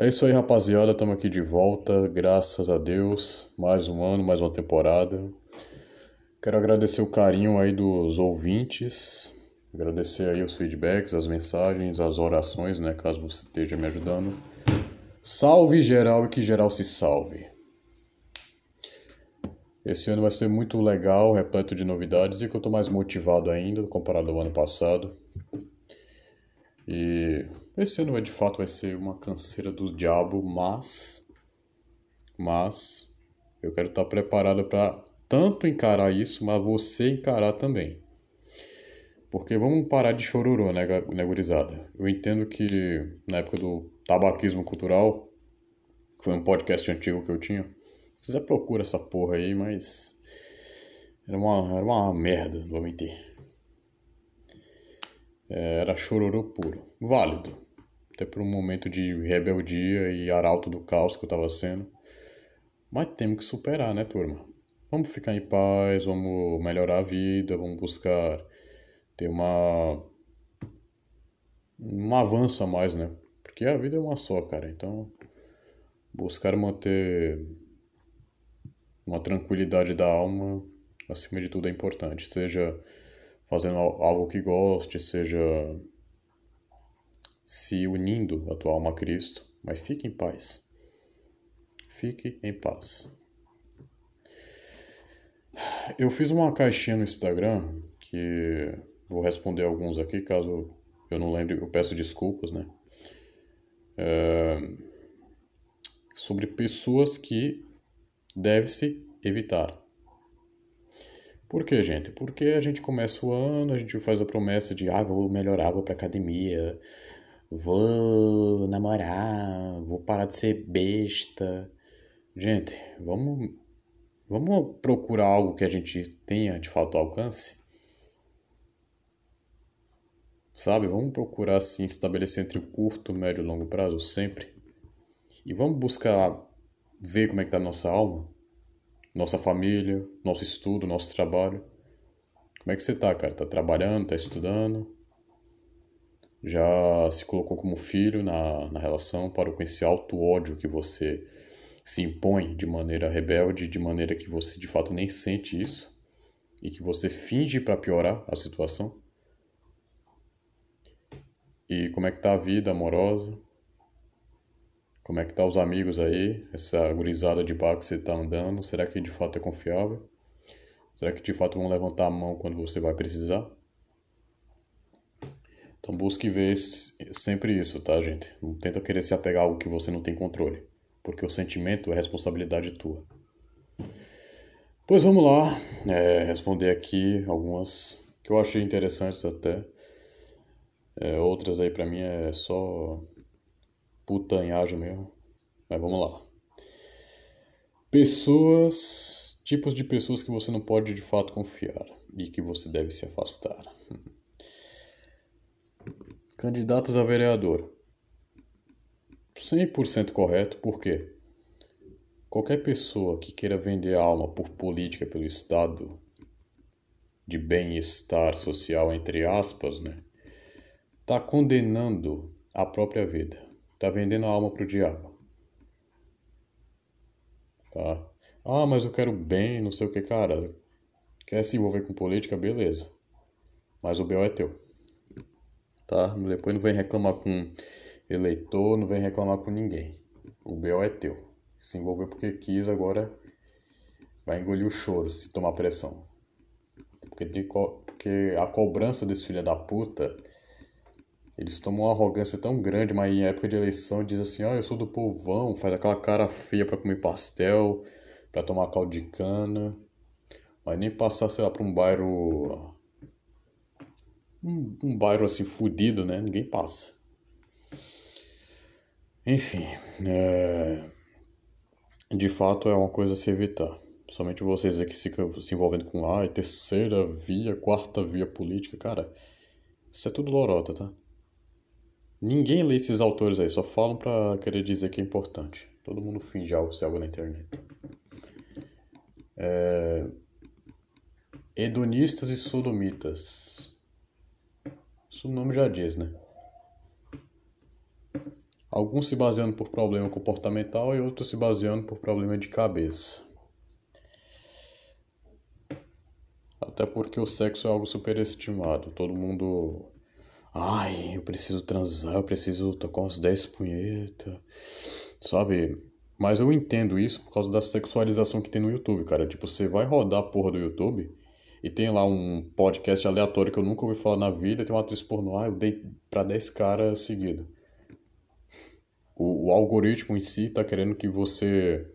É isso aí, rapaziada. Estamos aqui de volta, graças a Deus. Mais um ano, mais uma temporada. Quero agradecer o carinho aí dos ouvintes, agradecer aí os feedbacks, as mensagens, as orações, né? Caso você esteja me ajudando. Salve geral e que geral se salve. Esse ano vai ser muito legal, repleto de novidades e que eu estou mais motivado ainda comparado ao ano passado. E esse ano de fato vai ser uma canseira do diabo, mas mas eu quero estar preparado para tanto encarar isso, mas você encarar também. Porque vamos parar de chororô, né, né gurizada? Eu entendo que na época do tabaquismo cultural, que foi um podcast antigo que eu tinha, você procura essa porra aí, mas era uma, era uma merda, não vou mentir. É, era chororô puro. Válido. Até por um momento de rebeldia e arauto do caos que eu tava sendo. Mas temos que superar, né, turma? Vamos ficar em paz, vamos melhorar a vida, vamos buscar ter uma um avanço a mais, né? Porque a vida é uma só, cara. Então, buscar manter uma tranquilidade da alma acima de tudo é importante, seja fazendo algo que goste, seja se unindo a tua alma a Cristo, mas fique em paz. Fique em paz. Eu fiz uma caixinha no Instagram que vou responder alguns aqui, caso eu não lembre, eu peço desculpas, né? É, sobre pessoas que deve-se evitar. Por que, gente? Porque a gente começa o ano, a gente faz a promessa de, ah, vou melhorar, vou pra academia, vou namorar, vou parar de ser besta. Gente, vamos, vamos procurar algo que a gente tenha de fato alcance? Sabe, vamos procurar assim estabelecer entre o curto, médio e longo prazo sempre. E vamos buscar ver como é que tá a nossa alma nossa família, nosso estudo, nosso trabalho. Como é que você tá, cara? Tá trabalhando, tá estudando? Já se colocou como filho na, na relação? Parou com esse alto ódio que você se impõe de maneira rebelde, de maneira que você de fato nem sente isso e que você finge para piorar a situação? E como é que tá a vida amorosa? Como é que tá os amigos aí? Essa gurizada de bar que você tá andando, será que de fato é confiável? Será que de fato vão levantar a mão quando você vai precisar? Então busque ver sempre isso, tá, gente? Não tenta querer se apegar a algo que você não tem controle, porque o sentimento é responsabilidade tua. Pois vamos lá, é, responder aqui algumas que eu achei interessantes até. É, outras aí para mim é só putanhagem mesmo. Mas vamos lá. Pessoas, tipos de pessoas que você não pode de fato confiar e que você deve se afastar. Candidatos a vereador. 100% correto, por quê? Qualquer pessoa que queira vender a alma por política pelo Estado de bem-estar social, entre aspas, né? Tá condenando a própria vida. Tá vendendo a alma pro diabo. Tá? Ah, mas eu quero bem, não sei o que, cara. Quer se envolver com política, beleza. Mas o BO é teu. Tá? Depois não vem reclamar com eleitor, não vem reclamar com ninguém. O BO é teu. Se envolveu porque quis, agora vai engolir o choro se tomar pressão. Porque, porque a cobrança desse filho da puta eles tomam uma arrogância tão grande, mas em época de eleição diz assim: ah, eu sou do povão, faz aquela cara feia para comer pastel, para tomar caldo de cana. Mas nem passar, sei lá, pra um bairro. Um, um bairro assim fudido, né? Ninguém passa. Enfim, é... de fato é uma coisa a se evitar. Somente vocês aqui se, se envolvendo com a terceira via, quarta via política, cara, isso é tudo lorota, tá? Ninguém lê esses autores aí, só falam pra querer dizer que é importante. Todo mundo finge algo se algo na internet. É... Hedonistas e sodomitas. Isso o nome já diz, né? Alguns se baseando por problema comportamental e outros se baseando por problema de cabeça. Até porque o sexo é algo superestimado. Todo mundo. Ai, eu preciso transar, eu preciso tocar uns 10 punhetas. Sabe? Mas eu entendo isso por causa da sexualização que tem no YouTube, cara. Tipo, você vai rodar a porra do YouTube e tem lá um podcast aleatório que eu nunca ouvi falar na vida, tem uma atriz pornô, ah, eu dei pra 10 caras seguido. O, o algoritmo em si tá querendo que você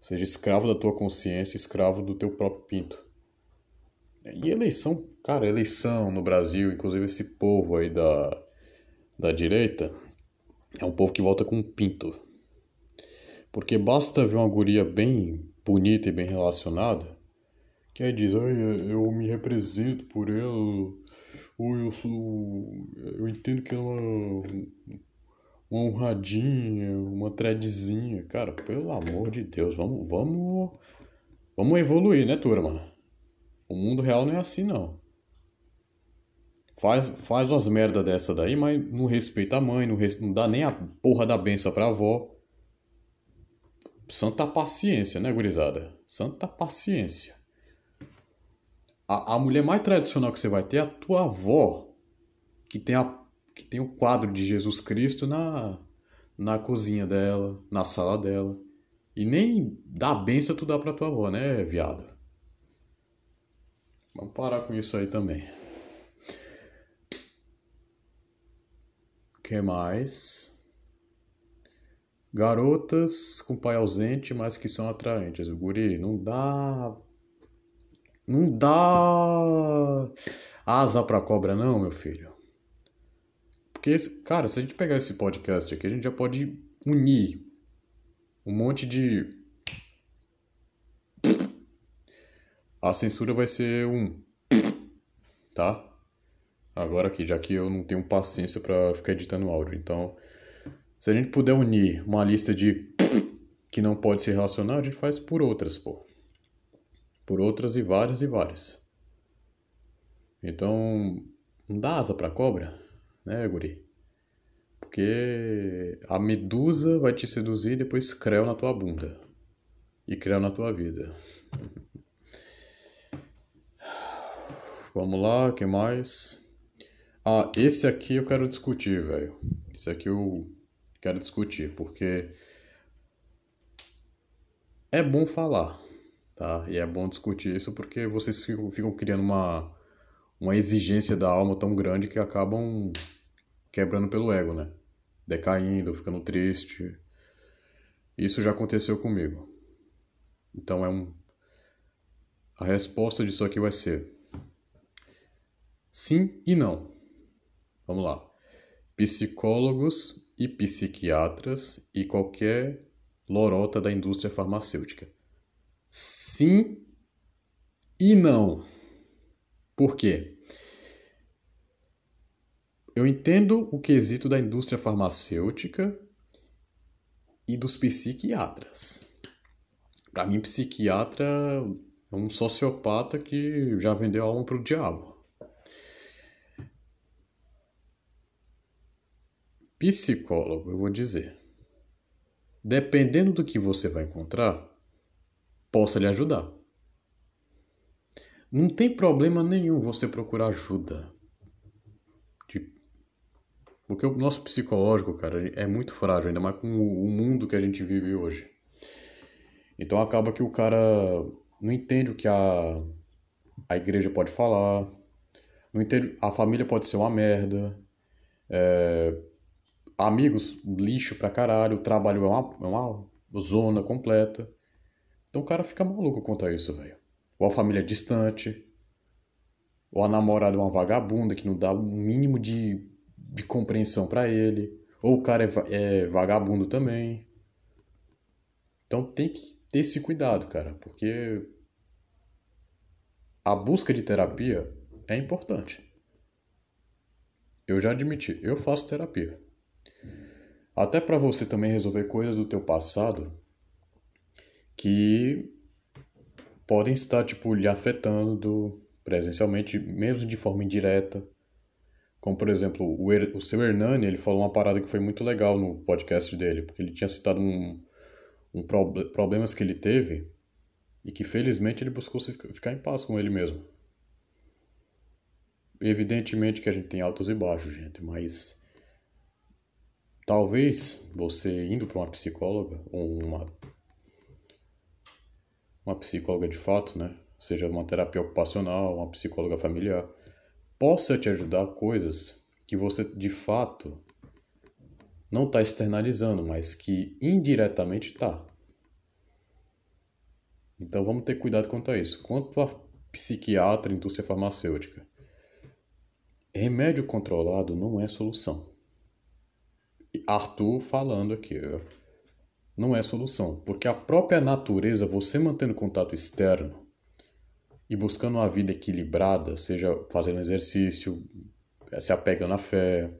seja escravo da tua consciência, escravo do teu próprio pinto. E eleição, cara, eleição no Brasil, inclusive esse povo aí da, da direita, é um povo que volta com um pinto. Porque basta ver uma guria bem bonita e bem relacionada, que aí diz, Ai, eu me represento por ela, ou eu sou. Eu entendo que ela é uma honradinha, uma threadzinha. Cara, pelo amor de Deus, vamos, vamos, vamos evoluir, né, turma? O mundo real não é assim, não. Faz, faz umas merda dessa daí, mas não respeita a mãe, não, res, não dá nem a porra da benção pra avó. Santa paciência, né, gurizada? Santa paciência. A, a mulher mais tradicional que você vai ter é a tua avó, que tem, a, que tem o quadro de Jesus Cristo na, na cozinha dela, na sala dela. E nem dá benção tu dá pra tua avó, né, viado? Vamos parar com isso aí também. O que mais? Garotas com pai ausente, mas que são atraentes. O guri, não dá. Não dá asa pra cobra, não, meu filho. Porque, cara, se a gente pegar esse podcast aqui, a gente já pode unir um monte de. A censura vai ser um. Tá? Agora aqui, já que eu não tenho paciência para ficar editando áudio. Então, se a gente puder unir uma lista de que não pode se relacionar, a gente faz por outras, pô. Por outras e várias e várias. Então, não dá asa pra cobra, né, guri? Porque a medusa vai te seduzir e depois creu na tua bunda. E creu na tua vida. Vamos lá, que mais? Ah, esse aqui eu quero discutir, velho. Esse aqui eu quero discutir, porque é bom falar, tá? E é bom discutir isso porque vocês ficam, ficam criando uma, uma exigência da alma tão grande que acabam quebrando pelo ego, né? Decaindo, ficando triste. Isso já aconteceu comigo. Então é um. A resposta disso aqui vai ser sim e não. Vamos lá. Psicólogos e psiquiatras e qualquer lorota da indústria farmacêutica. Sim e não. Por quê? Eu entendo o quesito da indústria farmacêutica e dos psiquiatras. Para mim, psiquiatra é um sociopata que já vendeu a alma pro diabo. Psicólogo, eu vou dizer. Dependendo do que você vai encontrar, possa lhe ajudar. Não tem problema nenhum você procurar ajuda. Porque o nosso psicológico, cara, é muito frágil, ainda mais com o mundo que a gente vive hoje. Então acaba que o cara não entende o que a, a igreja pode falar, não entende, a família pode ser uma merda, é, amigos, lixo pra caralho, o trabalho é uma, é uma zona completa. Então o cara fica maluco quanto a isso, velho. Ou a família é distante, ou a namorada é uma vagabunda que não dá o um mínimo de, de compreensão para ele, ou o cara é, é vagabundo também. Então tem que ter esse cuidado, cara, porque a busca de terapia é importante. Eu já admiti, eu faço terapia. Até para você também resolver coisas do teu passado que podem estar tipo lhe afetando presencialmente, mesmo de forma indireta. Como, por exemplo, o, er, o seu Hernani, ele falou uma parada que foi muito legal no podcast dele, porque ele tinha citado um, um pro, problemas que ele teve e que felizmente ele buscou ficar em paz com ele mesmo. Evidentemente que a gente tem altos e baixos, gente, mas talvez você indo para uma psicóloga ou uma uma psicóloga de fato, né, seja uma terapia ocupacional, uma psicóloga familiar, possa te ajudar coisas que você de fato não está externalizando, mas que indiretamente está. Então vamos ter cuidado quanto a isso. Quanto a psiquiatra, indústria farmacêutica, remédio controlado não é solução. Arthur falando aqui, não é solução, porque a própria natureza, você mantendo contato externo, e buscando uma vida equilibrada, seja fazendo exercício, se apegando à fé,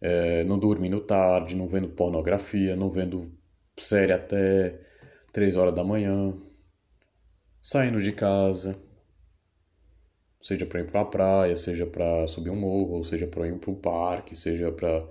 é, não dormindo tarde, não vendo pornografia, não vendo série até 3 horas da manhã, saindo de casa, seja para ir para a praia, seja para subir um morro, seja para ir para um parque, seja para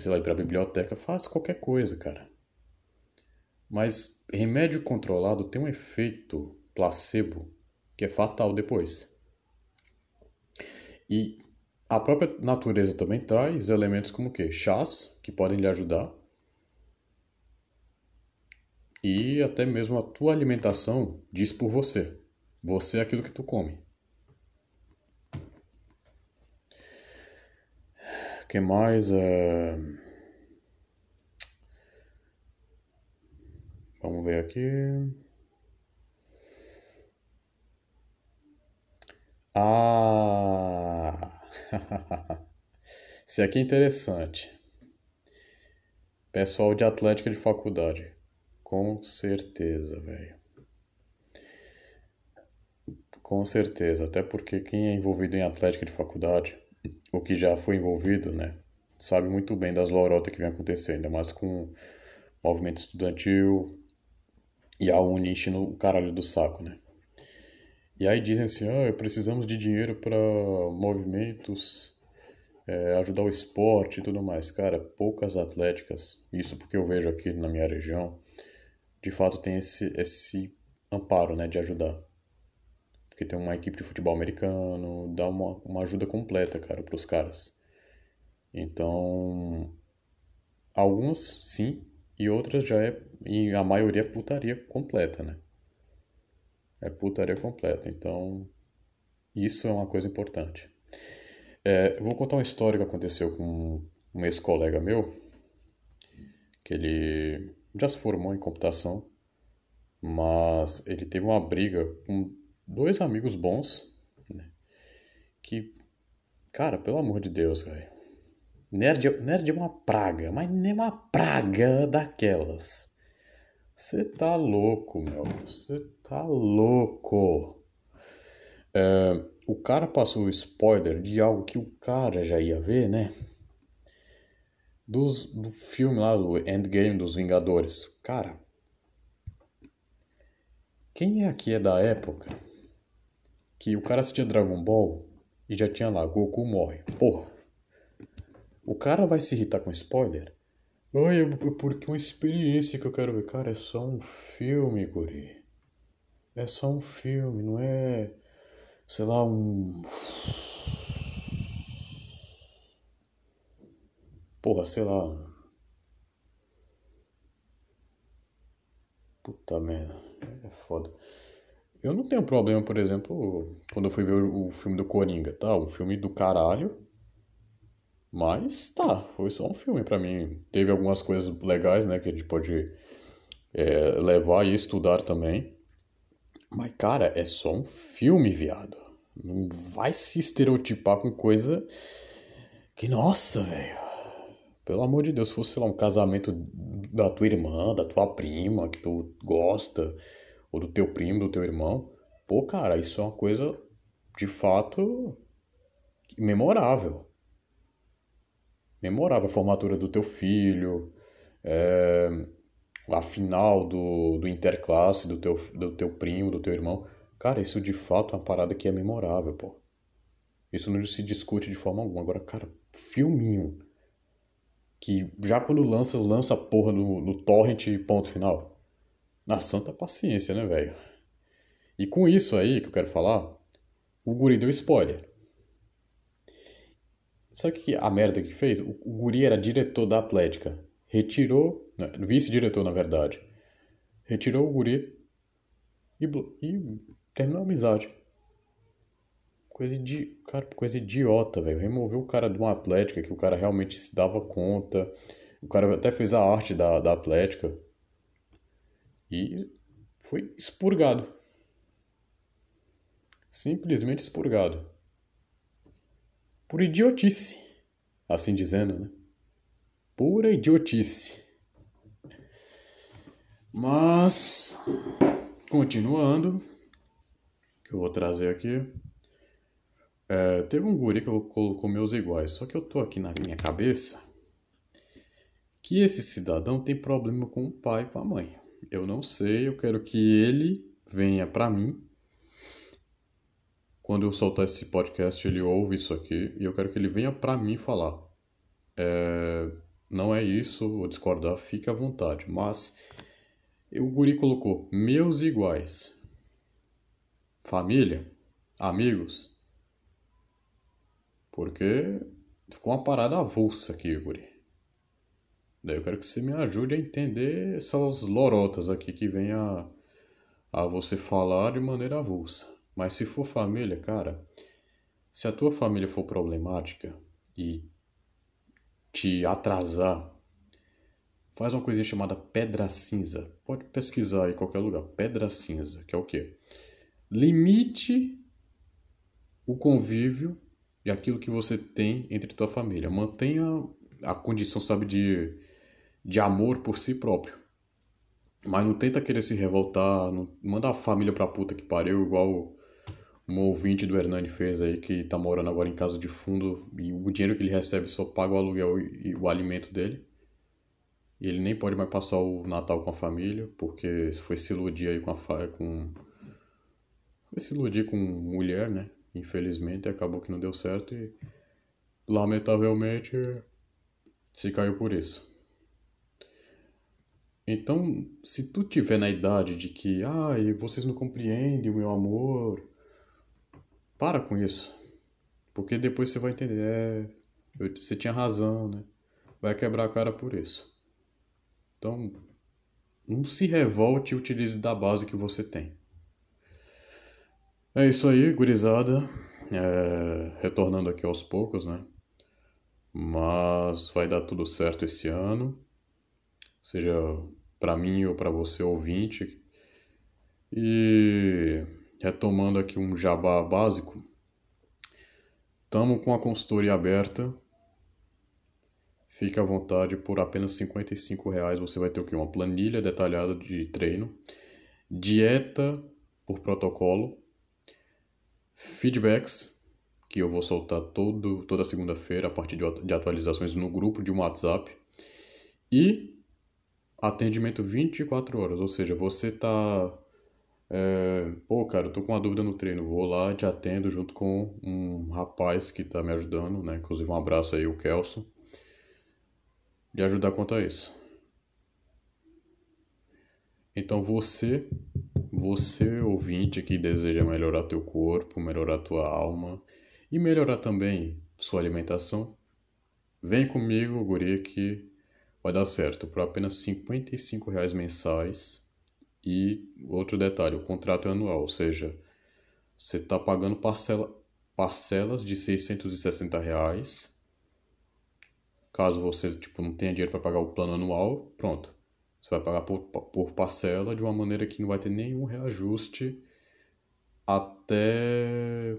sei lá, ir para a biblioteca, faz qualquer coisa, cara. Mas remédio controlado tem um efeito placebo que é fatal depois. E a própria natureza também traz elementos como que chás que podem lhe ajudar e até mesmo a tua alimentação diz por você. Você é aquilo que tu come. O que mais? É... Vamos ver aqui. Ah! Isso aqui é interessante. Pessoal de Atlética de faculdade. Com certeza, velho. Com certeza. Até porque quem é envolvido em Atlética de faculdade, ou que já foi envolvido, né? Sabe muito bem das lorotas que vem acontecendo. Ainda mais com movimento estudantil e a Uni enchendo o caralho do saco, né? E aí dizem assim, ah, precisamos de dinheiro para movimentos, é, ajudar o esporte e tudo mais. Cara, poucas atléticas, isso porque eu vejo aqui na minha região, de fato tem esse, esse amparo, né, de ajudar. Porque tem uma equipe de futebol americano, dá uma, uma ajuda completa, cara, para os caras. Então, algumas sim, e outras já é, e a maioria é putaria completa, né? é putaria completa. Então, isso é uma coisa importante. É, vou contar uma história que aconteceu com um ex-colega meu, que ele já se formou em computação, mas ele teve uma briga com dois amigos bons, né? que, cara, pelo amor de Deus, velho, nerd, nerd é uma praga, mas nem uma praga daquelas. Você tá louco, meu. Você tá louco. É, o cara passou o spoiler de algo que o cara já ia ver, né? Dos, do filme lá, do Endgame dos Vingadores. Cara, quem é aqui é da época que o cara assistia Dragon Ball e já tinha lá, Goku morre. Porra. O cara vai se irritar com spoiler? Ai, é porque é uma experiência que eu quero ver. Cara, é só um filme, guri. É só um filme, não é. Sei lá, um. Porra, sei lá. Puta merda. É foda. Eu não tenho problema, por exemplo, quando eu fui ver o filme do Coringa, tá? Um filme do caralho. Mas tá, foi só um filme para mim. Teve algumas coisas legais, né, que a gente pode é, levar e estudar também. Mas, cara, é só um filme, viado. Não vai se estereotipar com coisa que, nossa, velho. Pelo amor de Deus, se fosse, sei lá, um casamento da tua irmã, da tua prima, que tu gosta, ou do teu primo, do teu irmão, pô, cara, isso é uma coisa de fato memorável memorável. A formatura do teu filho, é, a final do, do interclasse do teu, do teu primo, do teu irmão. Cara, isso de fato é uma parada que é memorável, pô. Isso não se discute de forma alguma. Agora, cara, filminho. Que já quando lança, lança a porra no, no torrent ponto final. Na santa paciência, né, velho? E com isso aí que eu quero falar, o guri deu spoiler. Sabe que a merda que fez? O, guri era diretor da Atlética. Retirou, né, vice-diretor na verdade. Retirou o guri e, e terminou a amizade. Coisa de. Cara, coisa idiota, velho. Removeu o cara de uma Atlética que o cara realmente se dava conta. O cara até fez a arte da, da Atlética. E foi expurgado. Simplesmente expurgado. Por idiotice. Assim dizendo, né? Pura idiotice. Mas, continuando, que eu vou trazer aqui. É, teve um guri que colocou meus iguais, só que eu tô aqui na minha cabeça que esse cidadão tem problema com o pai e com a mãe. Eu não sei, eu quero que ele venha para mim quando eu soltar esse podcast, ele ouve isso aqui e eu quero que ele venha para mim falar. É, não é isso, vou discordar, fique à vontade. Mas o Guri colocou meus iguais. Família, amigos. Porque ficou uma parada avulsa aqui, Guri. Daí eu quero que você me ajude a entender essas lorotas aqui que vem a, a você falar de maneira avulsa. Mas se for família, cara, se a tua família for problemática e te atrasar, faz uma coisinha chamada pedra cinza. Pode pesquisar em qualquer lugar. Pedra cinza, que é o quê? Limite o convívio e aquilo que você tem entre tua família. Mantenha a condição, sabe, de, de amor por si próprio. Mas não tenta querer se revoltar, não manda a família pra puta que pariu, igual um ouvinte do Hernani fez aí que tá morando agora em casa de fundo e o dinheiro que ele recebe só paga o aluguel e o alimento dele. E ele nem pode mais passar o Natal com a família, porque foi se iludir aí com a com foi se iludir com mulher, né? Infelizmente acabou que não deu certo e lamentavelmente se caiu por isso. Então, se tu tiver na idade de que, ai, ah, vocês não compreendem o meu amor, para com isso. Porque depois você vai entender, é, eu, você tinha razão, né? Vai quebrar a cara por isso. Então, não se revolte e utilize da base que você tem. É isso aí, gurizada. É, retornando aqui aos poucos, né? Mas vai dar tudo certo esse ano. Seja para mim ou para você ouvinte. E retomando aqui um jabá básico, estamos com a consultoria aberta. Fique à vontade, por apenas R$ reais você vai ter o quê? Uma planilha detalhada de treino, dieta por protocolo, feedbacks, que eu vou soltar todo, toda segunda-feira a partir de atualizações no grupo de um WhatsApp, e atendimento 24 horas, ou seja, você está é, pô, cara, eu tô com uma dúvida no treino, vou lá, te atendo junto com um rapaz que tá me ajudando, né? Inclusive um abraço aí, o Kelson, de ajudar quanto a isso. Então você, você ouvinte que deseja melhorar teu corpo, melhorar tua alma e melhorar também sua alimentação, vem comigo, guri, que vai dar certo. Por apenas R$ reais mensais e outro detalhe, o contrato é anual, ou seja, você está pagando parcela, parcelas de 660 reais. Caso você tipo, não tenha dinheiro para pagar o plano anual, pronto. Você vai pagar por, por parcela de uma maneira que não vai ter nenhum reajuste até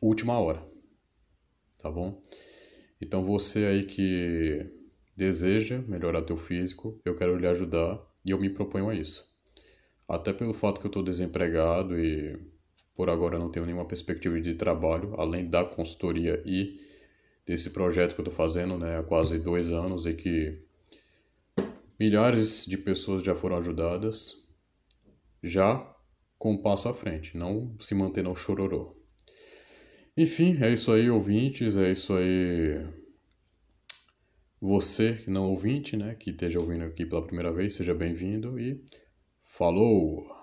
última hora. Tá bom? Então você aí que deseja melhorar teu físico, eu quero lhe ajudar e eu me proponho a isso. Até pelo fato que eu estou desempregado e por agora não tenho nenhuma perspectiva de trabalho, além da consultoria e desse projeto que eu estou fazendo né, há quase dois anos e que milhares de pessoas já foram ajudadas, já com um passo à frente, não se manter no chororô. Enfim, é isso aí, ouvintes, é isso aí. Você não ouvinte, né, que esteja ouvindo aqui pela primeira vez, seja bem-vindo e falou!